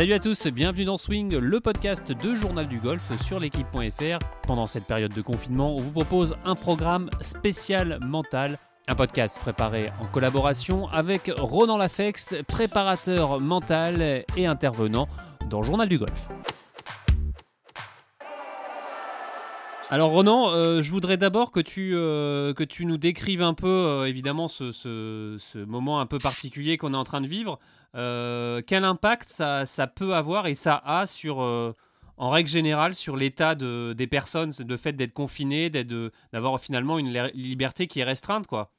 Salut à tous, bienvenue dans Swing, le podcast de Journal du Golf sur l'équipe.fr. Pendant cette période de confinement, on vous propose un programme spécial mental. Un podcast préparé en collaboration avec Ronan Lafex, préparateur mental et intervenant dans Journal du Golf. Alors Ronan, euh, je voudrais d'abord que tu, euh, que tu nous décrives un peu, euh, évidemment, ce, ce, moment un peu particulier qu'on est en train de vivre. quel impact ça, ça, peut avoir et ça a sur, en règle générale, sur l'état de, des personnes, le fait d'être confiné, d'avoir finalement une liberté qui est restreinte, quoi?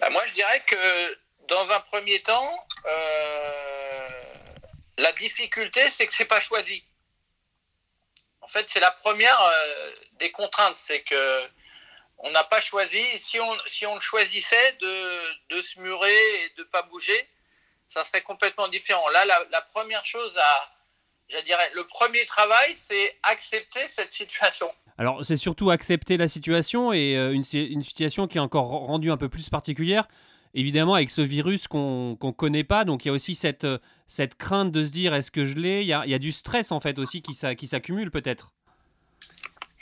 Bah Moi, je dirais que dans un premier temps, la difficulté, c'est que c'est pas choisi. Fait, c'est la première euh, des contraintes, c'est que on n'a pas choisi. Si on, si on choisissait de, de se murer et de pas bouger, ça serait complètement différent. Là, la, première chose à, je dirais, le premier travail, c'est accepter cette situation. Alors, c'est surtout accepter la situation et euh, une, situation qui est encore rendue un peu plus particulière, évidemment, avec ce virus qu'on ne connaît pas. Donc, il y a aussi cette, euh, cette crainte de se dire est-ce que je l'ai? Il y a, du stress en fait aussi qui, s'accumule peut-être.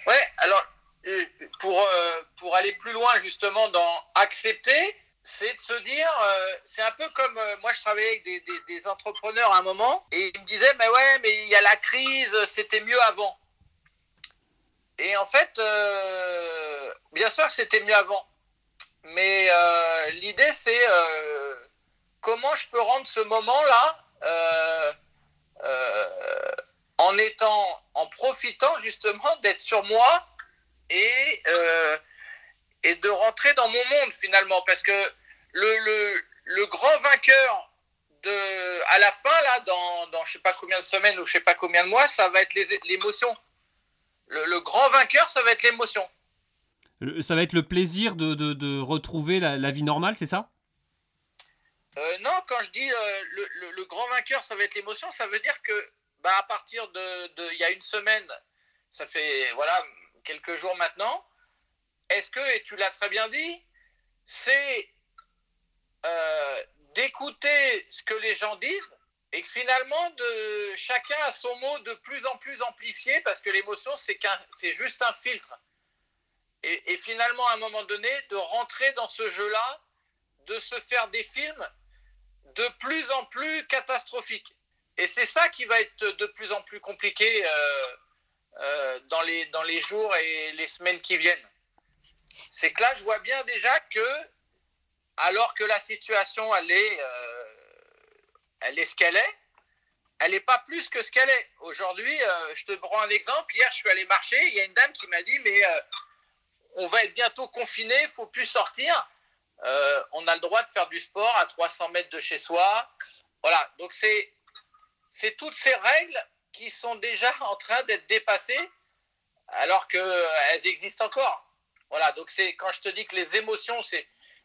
Ouais, alors euh, pour, euh, pour aller plus loin justement dans accepter, c'est de se dire, c'est un peu comme moi je travaillais avec des, des, entrepreneurs à un moment et ils me disaient mais ouais mais il y a la crise, c'était mieux avant. Et en fait, bien sûr que c'était mieux avant, mais l'idée c'est comment je peux rendre ce moment là euh, euh, en étant, en profitant justement d'être sur moi et, euh, et de rentrer dans mon monde finalement. Parce que le, le, le grand vainqueur de, à la fin, là, dans, dans je sais pas combien de semaines ou je sais pas combien de mois, ça va être l'émotion. Le, grand vainqueur, ça va être l'émotion. Ça va être le plaisir de, de, retrouver la, vie normale, c'est ça? Euh, non, quand je dis euh, le, grand vainqueur, ça va être l'émotion, ça veut dire que bah, à partir de, il y a une semaine, ça fait voilà quelques jours maintenant, est-ce que, et tu l'as très bien dit, c'est euh, d'écouter ce que les gens disent et que finalement de chacun a son mot de plus en plus amplifié parce que l'émotion c'est c'est juste un filtre et, finalement à un moment donné de rentrer dans ce jeu là de se faire des films de plus en plus catastrophique. Et c'est ça qui va être de plus en plus compliqué euh, euh, dans, les, dans les jours et les semaines qui viennent. C'est que là, je vois bien déjà que, alors que la situation, elle est, euh, elle est ce qu'elle est, elle n'est pas plus que ce qu'elle est. Aujourd'hui, je te prends un exemple. Hier, je suis allé marcher. Il y a une dame qui m'a dit, mais on va être bientôt confiné, il faut plus sortir. Euh, on a le droit de faire du sport à 300 mètres de chez soi. Voilà, donc c'est, toutes ces règles qui sont déjà en train d'être dépassées alors qu'elles existent encore. Voilà, donc c'est quand je te dis que les émotions,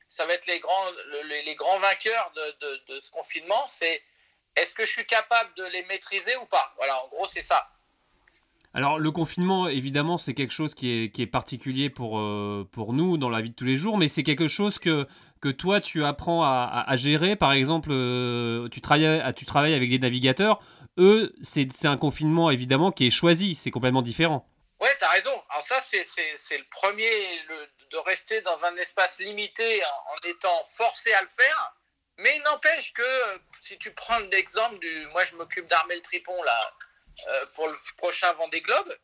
ça va être les grands, les, grands vainqueurs de, de, de ce confinement, c'est est-ce que je suis capable de les maîtriser ou pas? Voilà, en gros, c'est ça. Alors le confinement, évidemment, c'est quelque chose qui est, particulier pour, euh, pour nous dans la vie de tous les jours, mais c'est quelque chose que, que toi, tu apprends à, gérer. Par exemple, euh, tu, travailles, tu travailles avec des navigateurs. Eux, c'est un confinement, évidemment, qui est choisi. C'est complètement différent. Ouais, tu as raison. Alors ça, c'est le premier, de rester dans un espace limité en, étant forcé à le faire. Mais il n'empêche que, si tu prends l'exemple du... Moi, je m'occupe d'armer le tripon, là euh, pour le prochain Vendée Globe,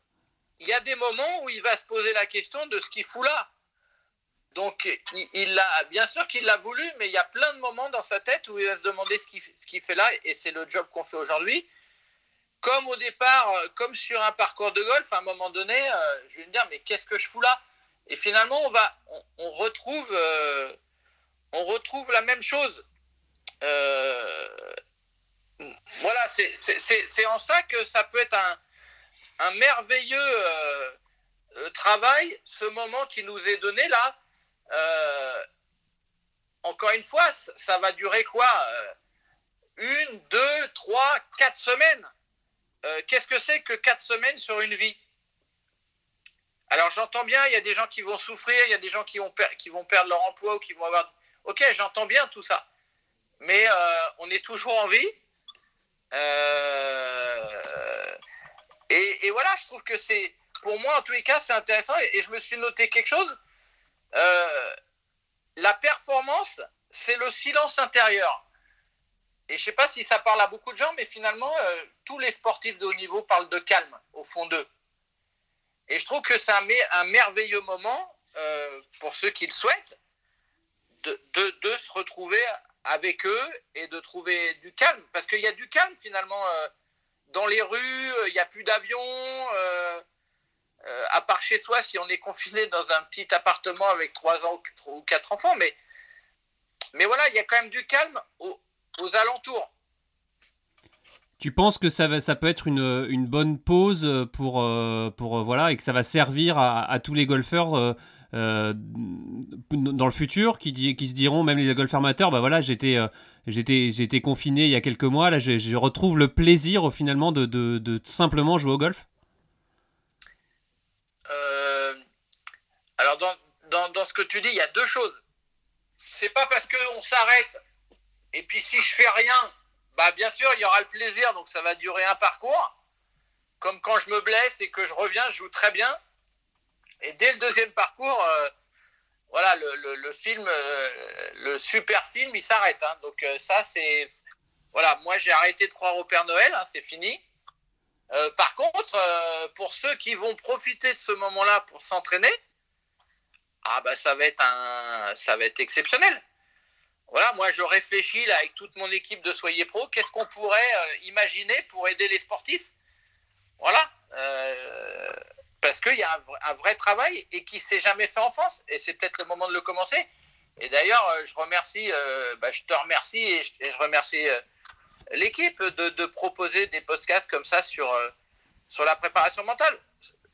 il y a des moments où il va se poser la question de ce qu'il fout là. Donc, il, a, bien sûr qu'il l'a voulu, mais il y a plein de moments dans sa tête où il va se demander ce qu'il fait là, et c'est le job qu'on fait aujourd'hui. Comme au départ, euh, comme sur un parcours de golf, à un moment donné, euh, je vais me dire, mais qu'est-ce que je fous là? Et finalement, on, va, on, retrouve, on retrouve la même chose. Voilà, c'est en ça que ça peut être un, merveilleux euh, euh, travail, ce moment qui nous est donné là. Euh, encore une fois, ça va durer quoi Une, deux, trois, quatre semaines. Qu'est-ce que c'est que quatre semaines sur une vie? Alors j'entends bien, il y a des gens qui vont souffrir, il y a des gens qui vont, qui vont perdre leur emploi ou qui vont avoir... Ok, j'entends bien tout ça. Mais on est toujours en vie et, voilà, je trouve que c'est, pour moi en tous les cas, c'est intéressant. Et, je me suis noté quelque chose. la performance, c'est le silence intérieur. Et je ne sais pas si ça parle à beaucoup de gens, mais finalement, euh, tous les sportifs de haut niveau parlent de calme au fond d'eux. Et je trouve que c'est un, un, merveilleux moment euh, pour ceux qui le souhaitent de, de, se retrouver avec eux et de trouver du calme. Parce qu'il y a du calme finalement euh, dans les rues, il n'y a plus d'avions. à part chez soi, si on est confiné dans un petit appartement avec trois ans ou quatre enfants, mais, mais voilà, il y a quand même du calme au, aux alentours. Tu penses que ça, va, ça peut être une, une bonne pause pour, euh, pour euh, voilà et que ça va servir à, tous les golfeurs euh, dans le futur qui, se diront même les golfeurs amateurs bah voilà j'étais j'étais confiné il y a quelques mois là je, retrouve le plaisir finalement de, simplement jouer au golf? alors dans, dans, dans, ce que tu dis il y a deux choses. C'est pas parce qu'on s'arrête et puis si je fais rien, bah bien sûr, il y aura le plaisir, donc ça va durer un parcours. Comme quand je me blesse et que je reviens, je joue très bien. Et dès le deuxième parcours, euh, voilà, le, film, euh, le super film, il s'arrête. Hein. Donc euh, ça, c'est... Voilà, moi j'ai arrêté de croire au Père Noël, hein, c'est fini. par contre, pour ceux qui vont profiter de ce moment-là pour s'entraîner, ah bah ça va être un, ça va être exceptionnel voilà, moi je réfléchis là avec toute mon équipe de Soyez Pro, qu'est-ce qu'on pourrait imaginer pour aider les sportifs? Voilà, parce qu'il y a un, vrai travail et qui s'est jamais fait en France, et c'est peut-être le moment de le commencer. Et d'ailleurs, euh, je remercie, bah, je te remercie et je, remercie l'équipe de, proposer des podcasts comme ça sur, sur la préparation mentale.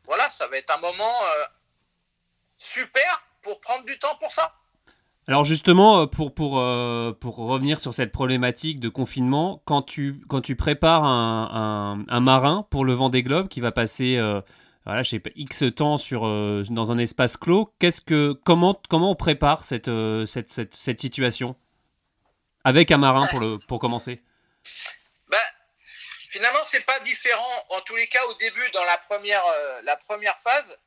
Voilà, ça va être un moment super pour prendre du temps pour ça. Alors justement, euh, pour, pour, euh, pour revenir sur cette problématique de confinement, quand tu, quand tu prépares un, un, marin pour le vent des globes qui va passer euh, voilà, je sais pas, X temps sur, dans un espace clos, qu'est-ce que, comment, comment on prépare cette, cette, cette, cette situation Avec un marin pour, le, pour commencer? Ben, Finalement, c'est pas différent. En tous les cas, au début, dans la première, la première phase,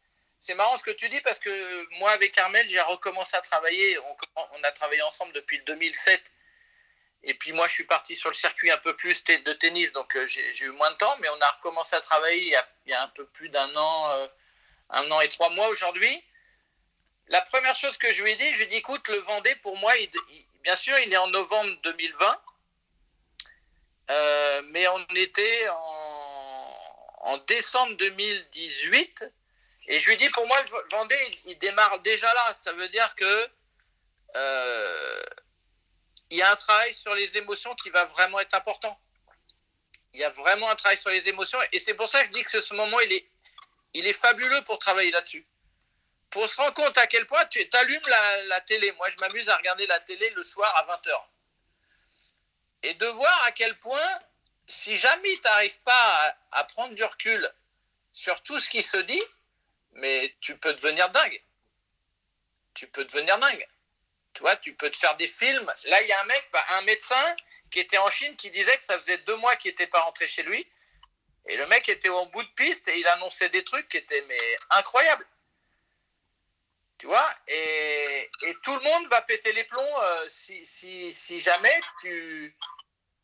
c'est marrant ce que tu dis parce que moi, avec Armel, j'ai recommencé à travailler. On, a travaillé ensemble depuis le 2007. Et puis moi, je suis parti sur le circuit un peu plus de tennis, donc euh, j'ai eu moins de temps, mais on a recommencé à travailler il y a, un peu plus d'un an, euh, un an et trois mois aujourd'hui. La première chose que je lui ai dit, je lui ai dit, écoute, le Vendée, pour moi, bien sûr, il est en novembre 2020, euh, mais on était en, décembre 2018 et je lui dis, pour moi, le Vendée, il, démarre déjà là. Ça veut dire que il y a un travail sur les émotions qui va vraiment être important. Il y a vraiment un travail sur les émotions. Et c'est pour ça que je dis que ce moment, il est, il est fabuleux pour travailler là-dessus. Pour se rendre compte à quel point tu allumes la, télé. Moi, je m'amuse à regarder la télé le soir à 20h. Et de voir à quel point, si jamais tu n'arrives pas à, à prendre du recul sur tout ce qui se dit, mais tu peux devenir dingue. Tu peux devenir dingue. Tu vois, tu peux te faire des films. Là, il y a un mec, bah, un médecin qui était en Chine qui disait que ça faisait deux mois qu'il n'était pas rentré chez lui. Et le mec était au bout de piste et il annonçait des trucs qui étaient incroyables. Tu vois et, tout le monde va péter les plombs euh, si, jamais tu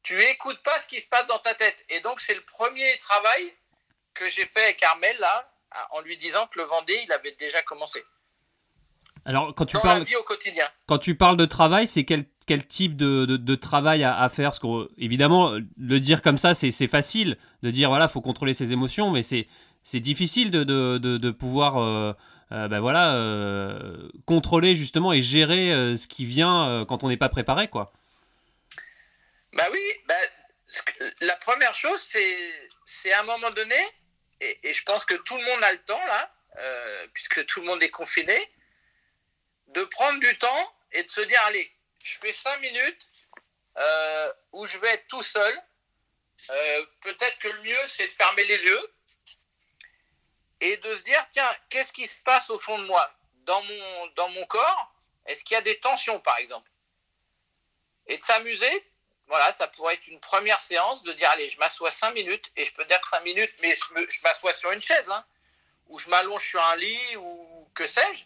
tu écoutes pas ce qui se passe dans ta tête. Et donc, c'est le premier travail que j'ai fait avec Armel, là, en lui disant que le Vendée, il avait déjà commencé. Alors, quand tu parles, vie au quotidien. Quand tu parles de travail, c'est quel, quel type de, de, travail à, faire? Parce que, évidemment, le dire comme ça, c'est facile de dire voilà, faut contrôler ses émotions, mais c'est difficile de, de pouvoir euh, euh, ben voilà, euh, contrôler justement et gérer ce qui vient quand on n'est pas préparé, quoi. Bah oui, bah, la première chose, c'est à un moment donné, et, je pense que tout le monde a le temps là, euh, puisque tout le monde est confiné, de prendre du temps et de se dire allez, je fais cinq minutes euh, où je vais être tout seul. Euh, peut-être que le mieux c'est de fermer les yeux et de se dire tiens, qu'est-ce qui se passe au fond de moi, dans mon, corps Est-ce qu'il y a des tensions par exemple? Et de s'amuser voilà, ça pourrait être une première séance de dire allez, je m'assois cinq minutes et je peux dire cinq minutes, mais je m'assois sur une chaise, hein, ou je m'allonge sur un lit ou que sais-je,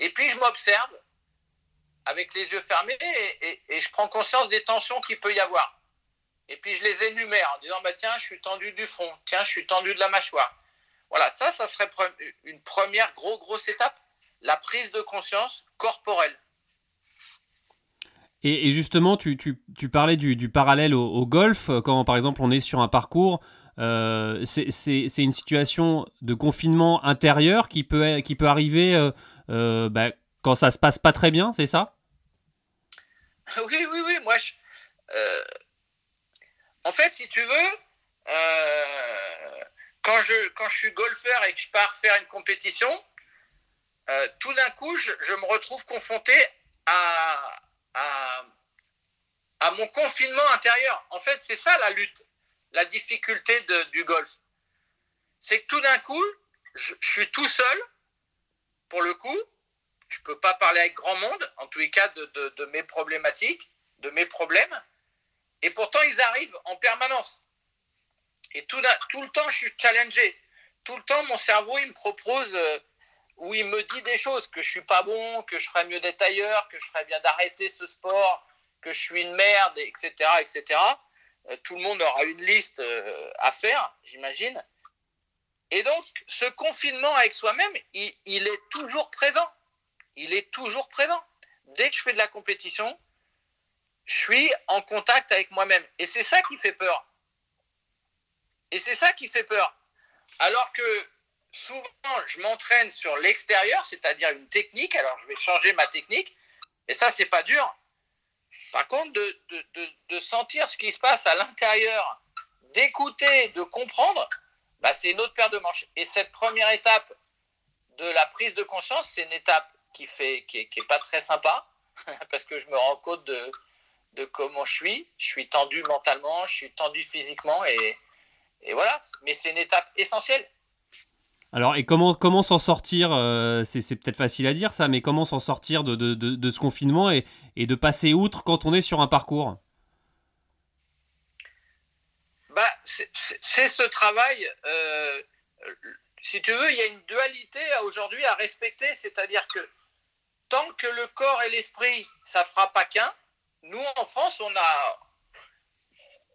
et puis je m'observe avec les yeux fermés et, je prends conscience des tensions qu'il peut y avoir. Et puis je les énumère en disant bah tiens, je suis tendu du front, tiens, je suis tendu de la mâchoire. Voilà, ça, ça serait une première gros grosse étape, la prise de conscience corporelle. Et, justement, tu, parlais du, parallèle au, golf, quand par exemple on est sur un parcours, euh, c'est une situation de confinement intérieur qui peut, arriver euh, euh, bah, quand ça se passe pas très bien, c'est ça? Oui, oui, oui. Moi, en fait, si tu veux, quand, je, suis golfeur et que je pars faire une compétition, tout d'un coup, je, me retrouve confronté à, mon confinement intérieur. En fait, c'est ça la lutte, la difficulté du golf. C'est que tout d'un coup, je, suis tout seul, pour le coup, je ne peux pas parler avec grand monde, en tous les cas de, mes problématiques, de mes problèmes, et pourtant ils arrivent en permanence. Et tout, le temps, je suis challengé. Tout le temps, mon cerveau, il me propose... Euh, où il me dit des choses, que je suis pas bon, que je ferais mieux d'être ailleurs, que je ferais bien d'arrêter ce sport, que je suis une merde, etc., etc. Euh, tout le monde aura une liste euh, à faire, j'imagine. Et donc, ce confinement avec soi-même, il, il, est toujours présent. Il est toujours présent. Dès que je fais de la compétition, je suis en contact avec moi-même. Et c'est ça qui fait peur. Et c'est ça qui fait peur. Alors que souvent, je m'entraîne sur l'extérieur, c'est-à-dire une technique. Alors, je vais changer ma technique. Et ça, c'est pas dur. Par contre, de, sentir ce qui se passe à l'intérieur, d'écouter, de comprendre, bah, c'est une autre paire de manches. Et cette première étape de la prise de conscience, c'est une étape qui fait, qui est, pas très sympa, parce que je me rends compte de, comment je suis. Je suis tendu mentalement, je suis tendu physiquement, et voilà. Mais c'est une étape essentielle. Alors, et comment, comment s'en sortir euh, C'est peut-être facile à dire ça, mais comment s'en sortir de, de, de, ce confinement et, et, de passer outre quand on est sur un parcours? Bah, C'est ce travail. Euh, si tu veux, il y a une dualité aujourd'hui à respecter, c'est-à-dire que tant que le corps et l'esprit, ça fera pas qu'un, nous en France, on a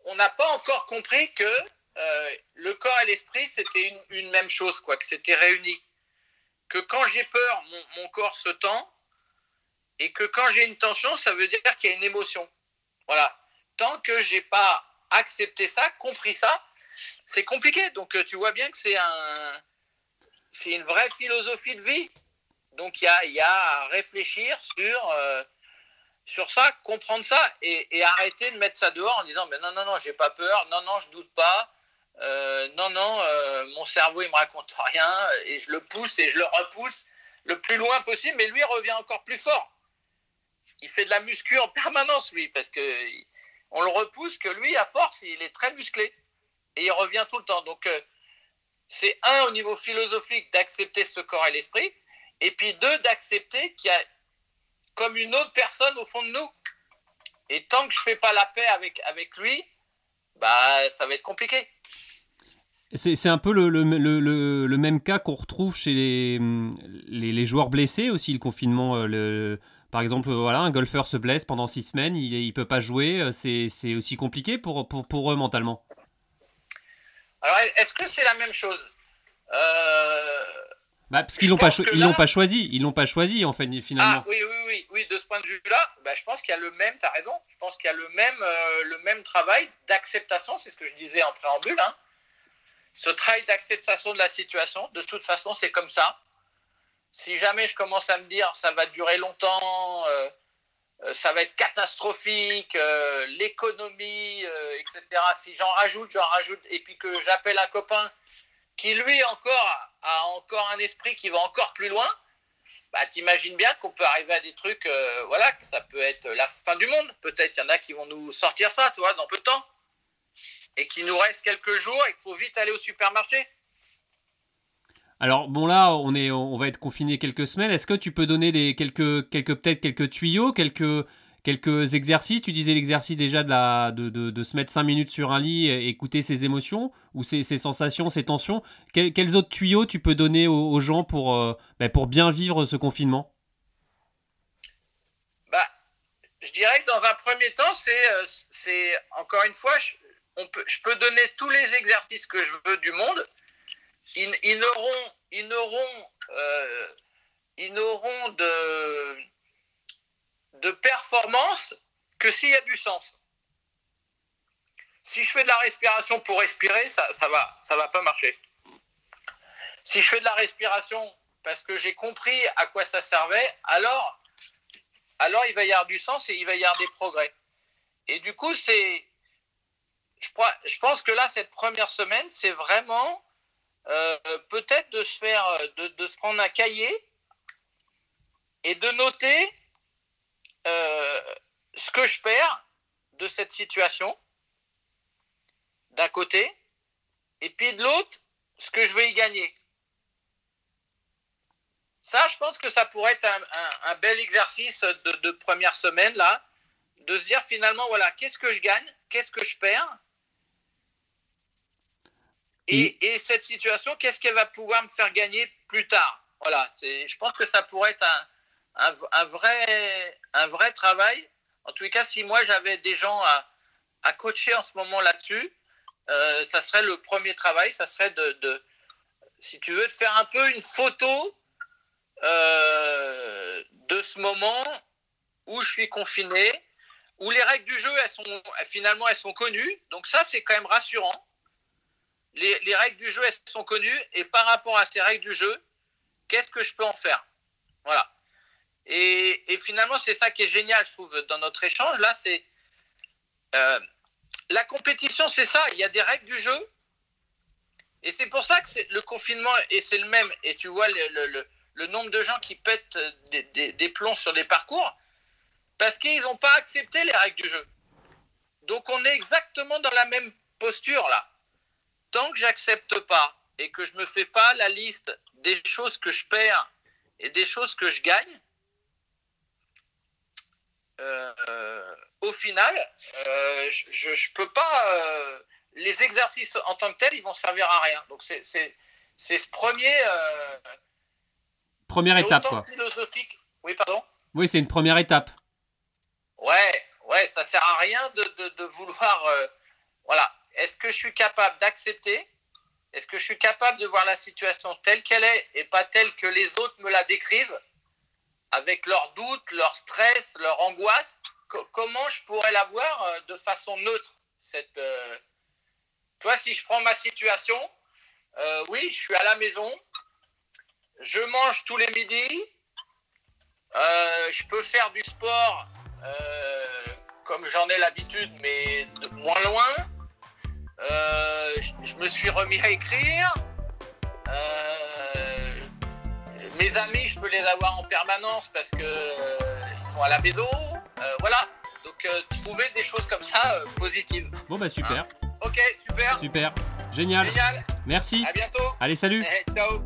on n'a pas encore compris que euh, l'esprit, c'était une, même chose, quoi, que c'était réuni. Que quand j'ai peur, mon, corps se tend, et que quand j'ai une tension, ça veut dire qu'il y a une émotion. Voilà. Tant que j'ai pas accepté ça, compris ça, c'est compliqué. Donc euh, tu vois bien que c'est un, c'est une vraie philosophie de vie. Donc il y a, y a, à réfléchir sur euh, sur ça, comprendre ça et, et, arrêter de mettre ça dehors en disant mais non non non j'ai pas peur, non non je doute pas, euh, non, non, euh, mon cerveau, il me raconte rien, et je le pousse et je le repousse le plus loin possible, mais lui revient encore plus fort. Il fait de la muscu en permanence, lui, parce que on le repousse que lui, à force, il est très musclé, et il revient tout le temps. Donc, euh, c'est un, au niveau philosophique, d'accepter ce corps et l'esprit, et puis deux, d'accepter qu'il y a comme une autre personne au fond de nous. Et tant que je fais pas la paix avec, avec lui, bah, ça va être compliqué. C'est un peu le, le, le, le même cas qu'on retrouve chez les, les, les, joueurs blessés aussi, le confinement. Euh, le, par exemple, voilà, un golfeur se blesse pendant six semaines, il ne peut pas jouer. Euh, c'est aussi compliqué pour, pour, pour, eux mentalement. Alors, est-ce que c'est la même chose? Euh... bah, Parce qu'ils l'ont pas, ils l'ont pas choisi. Ils l'ont pas choisi, en fait, finalement. Ah, oui, oui, oui, oui. De ce point de vue-là, bah, je pense qu'il y a le même, tu as raison, je pense qu'il y a le même, euh, le même travail d'acceptation, c'est ce que je disais en préambule, hein, ce travail d'acceptation de la situation, de toute façon, c'est comme ça. Si jamais je commence à me dire ça va durer longtemps, euh, euh, ça va être catastrophique, euh, l'économie, etc. Si j'en rajoute, j'en rajoute, et puis que j'appelle un copain qui lui encore a encore un esprit qui va encore plus loin, bah t'imagines bien qu'on peut arriver à des trucs, voilà, que ça peut être la fin du monde. Peut-être il y en a qui vont nous sortir ça, tu vois, dans peu de temps et qu'il nous reste quelques jours et qu'il faut vite aller au supermarché. Alors bon là, on est, on va être confiné quelques semaines. Est-ce que tu peux donner des quelques, quelques peut-être quelques tuyaux, quelques, quelques exercices? Tu disais l'exercice déjà de, la, de, de, se mettre 5 minutes sur un lit et écouter ses émotions ou ses, sensations, ses tensions. quels autres tuyaux tu peux donner aux, gens pour, euh, ben, pour bien vivre ce confinement? Bah, Je dirais que dans un premier temps, c'est, euh, c'est encore une fois, je peux donner tous les exercices que je veux du monde. Ils, ils n'auront, ils n'auront, euh, ils n'auront de de performance que s'il y a du sens. Si je fais de la respiration pour respirer, ça ça va, ça va pas marcher. Si je fais de la respiration parce que j'ai compris à quoi ça servait, alors alors il va y avoir du sens et il va y avoir des progrès. Et du coup, c'est je, pense que là, cette première semaine, c'est vraiment euh, peut-être de se faire, de, de, se prendre un cahier et de noter euh, ce que je perds de cette situation, d'un côté, et puis de l'autre, ce que je vais y gagner. Ça, je pense que ça pourrait être un, bel exercice de, première semaine, là, de se dire finalement, voilà, qu'est-ce que je gagne, qu'est-ce que je perds, et, et cette situation, qu'est-ce qu'elle va pouvoir me faire gagner plus tard? Voilà, je pense que ça pourrait être un, un, vrai, un vrai travail. En tous les cas, si moi j'avais des gens à, à, coacher en ce moment là-dessus, euh, ça serait le premier travail, ça serait de, de, si tu veux, de faire un peu une photo euh, de ce moment où je suis confiné, où les règles du jeu, elles sont, finalement, elles sont connues. Donc ça, c'est quand même rassurant. Les, les, règles du jeu, sont connues. Et par rapport à ces règles du jeu, qu'est-ce que je peux en faire? Voilà. Et, finalement, c'est ça qui est génial, je trouve, dans notre échange. Là, c'est euh, la compétition, c'est ça. Il y a des règles du jeu. Et c'est pour ça que le confinement, et c'est le même. Et tu vois le, le, nombre de gens qui pètent des, des, plombs sur les parcours parce qu'ils n'ont pas accepté les règles du jeu. Donc on est exactement dans la même posture là. Tant que j'accepte pas et que je me fais pas la liste des choses que je perds et des choses que je gagne, euh, au final, euh, je ne peux pas. Euh, les exercices en tant que tels, ils vont servir à rien. Donc c'est ce premier. première étape, quoi. philosophique. Oui, pardon. Oui, c'est une première étape. Ouais, ouais, ça sert à rien de, de, de vouloir. voilà. Est-ce que je suis capable d'accepter? Est-ce que je suis capable de voir la situation telle qu'elle est et pas telle que les autres me la décrivent? Avec leurs doutes, leur stress, leur angoisse, comment je pourrais la voir euh, de façon neutre euh, Tu vois, si je prends ma situation, euh, oui, je suis à la maison, je mange tous les midis, je peux faire du sport comme j'en ai l'habitude, mais de moins loin. Je me suis remis à écrire mes amis, je peux les avoir en permanence parce que euh, ils sont à la maison. Euh, voilà. Donc euh, trouver des choses comme ça positives. Bon bah super. Hein ok, super. Super. Génial. Génial. Merci. À bientôt. Allez, salut. Eh, ciao.